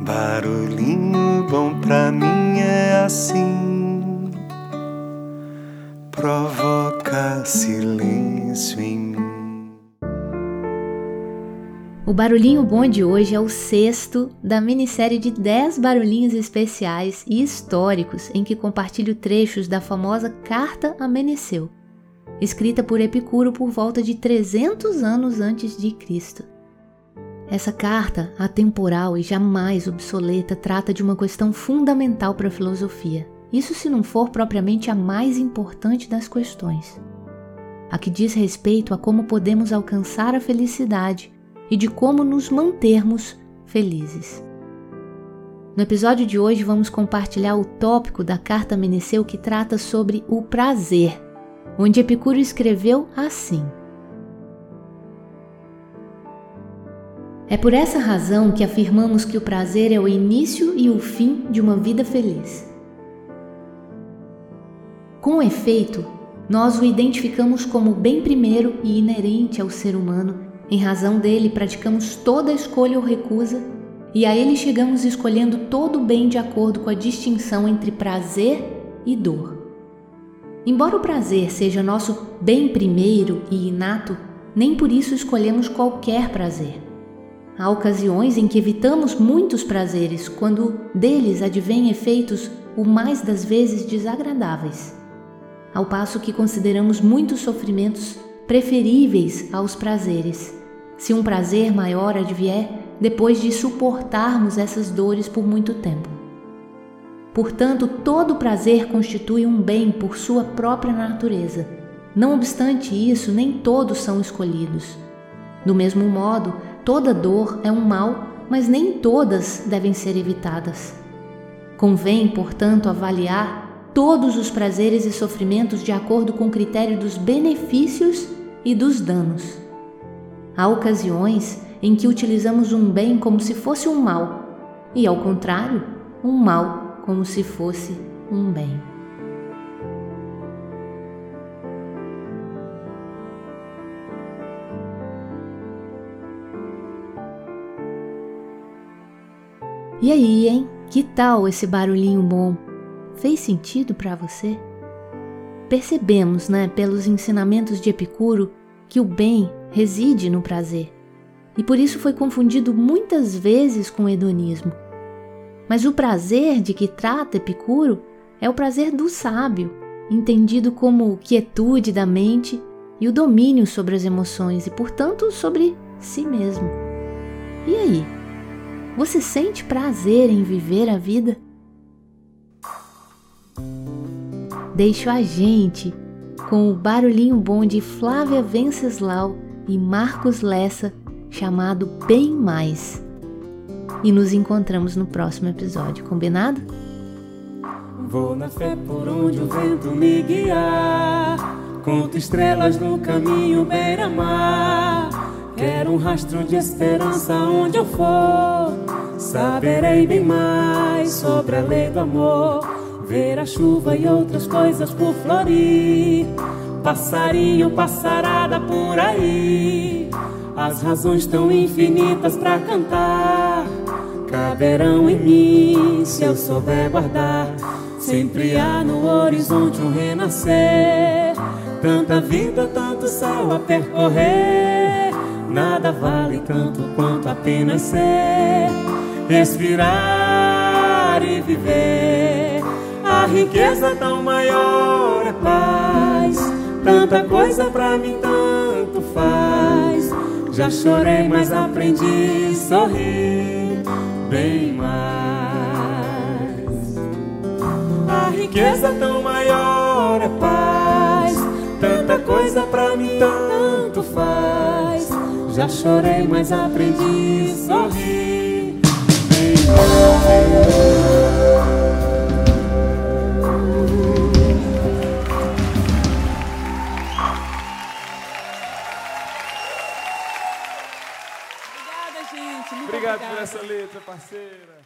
Barulhinho bom pra mim é assim, provoca silêncio em mim. O Barulhinho Bom de hoje é o sexto da minissérie de 10 barulhinhos especiais e históricos em que compartilho trechos da famosa Carta a Meneceu, escrita por Epicuro por volta de 300 anos antes de Cristo. Essa carta, atemporal e jamais obsoleta, trata de uma questão fundamental para a filosofia. Isso se não for propriamente a mais importante das questões. A que diz respeito a como podemos alcançar a felicidade e de como nos mantermos felizes. No episódio de hoje vamos compartilhar o tópico da carta Meneceu que trata sobre o prazer, onde Epicuro escreveu assim: É por essa razão que afirmamos que o prazer é o início e o fim de uma vida feliz. Com efeito, nós o identificamos como bem primeiro e inerente ao ser humano, em razão dele praticamos toda escolha ou recusa, e a ele chegamos escolhendo todo o bem de acordo com a distinção entre prazer e dor. Embora o prazer seja nosso bem primeiro e inato, nem por isso escolhemos qualquer prazer. Há ocasiões em que evitamos muitos prazeres quando deles advêm efeitos o mais das vezes desagradáveis, ao passo que consideramos muitos sofrimentos preferíveis aos prazeres, se um prazer maior advier depois de suportarmos essas dores por muito tempo. Portanto, todo prazer constitui um bem por sua própria natureza. Não obstante isso, nem todos são escolhidos. Do mesmo modo, Toda dor é um mal, mas nem todas devem ser evitadas. Convém, portanto, avaliar todos os prazeres e sofrimentos de acordo com o critério dos benefícios e dos danos. Há ocasiões em que utilizamos um bem como se fosse um mal, e ao contrário, um mal como se fosse um bem. E aí, hein? Que tal esse barulhinho bom? Fez sentido para você? Percebemos, né, pelos ensinamentos de Epicuro, que o bem reside no prazer. E por isso foi confundido muitas vezes com o hedonismo. Mas o prazer de que trata Epicuro é o prazer do sábio, entendido como quietude da mente e o domínio sobre as emoções e, portanto, sobre si mesmo. E aí? Você sente prazer em viver a vida? Deixo a gente com o barulhinho bom de Flávia Venceslau e Marcos Lessa, chamado Bem Mais. E nos encontramos no próximo episódio, combinado? Vou na fé por onde o vento me guiar, conto estrelas no caminho beira-mar. Quero um rastro de esperança onde eu for. Saberei bem mais sobre a lei do amor. Ver a chuva e outras coisas por florir. Passarinho, passarada por aí. As razões tão infinitas para cantar. Caberão em mim se eu souber guardar. Sempre há no horizonte um renascer. Tanta vida, tanto céu a percorrer. Nada vale tanto quanto apenas ser, respirar e viver. A riqueza tão maior é paz. Tanta coisa pra mim tanto faz. Já chorei, mas aprendi a sorrir bem mais. A riqueza tão maior é paz. Tanta coisa pra mim tanto faz. Já chorei, mas aprendi a sorrir. Obrigada, gente. Muito Obrigado obrigada. por essa letra, parceira.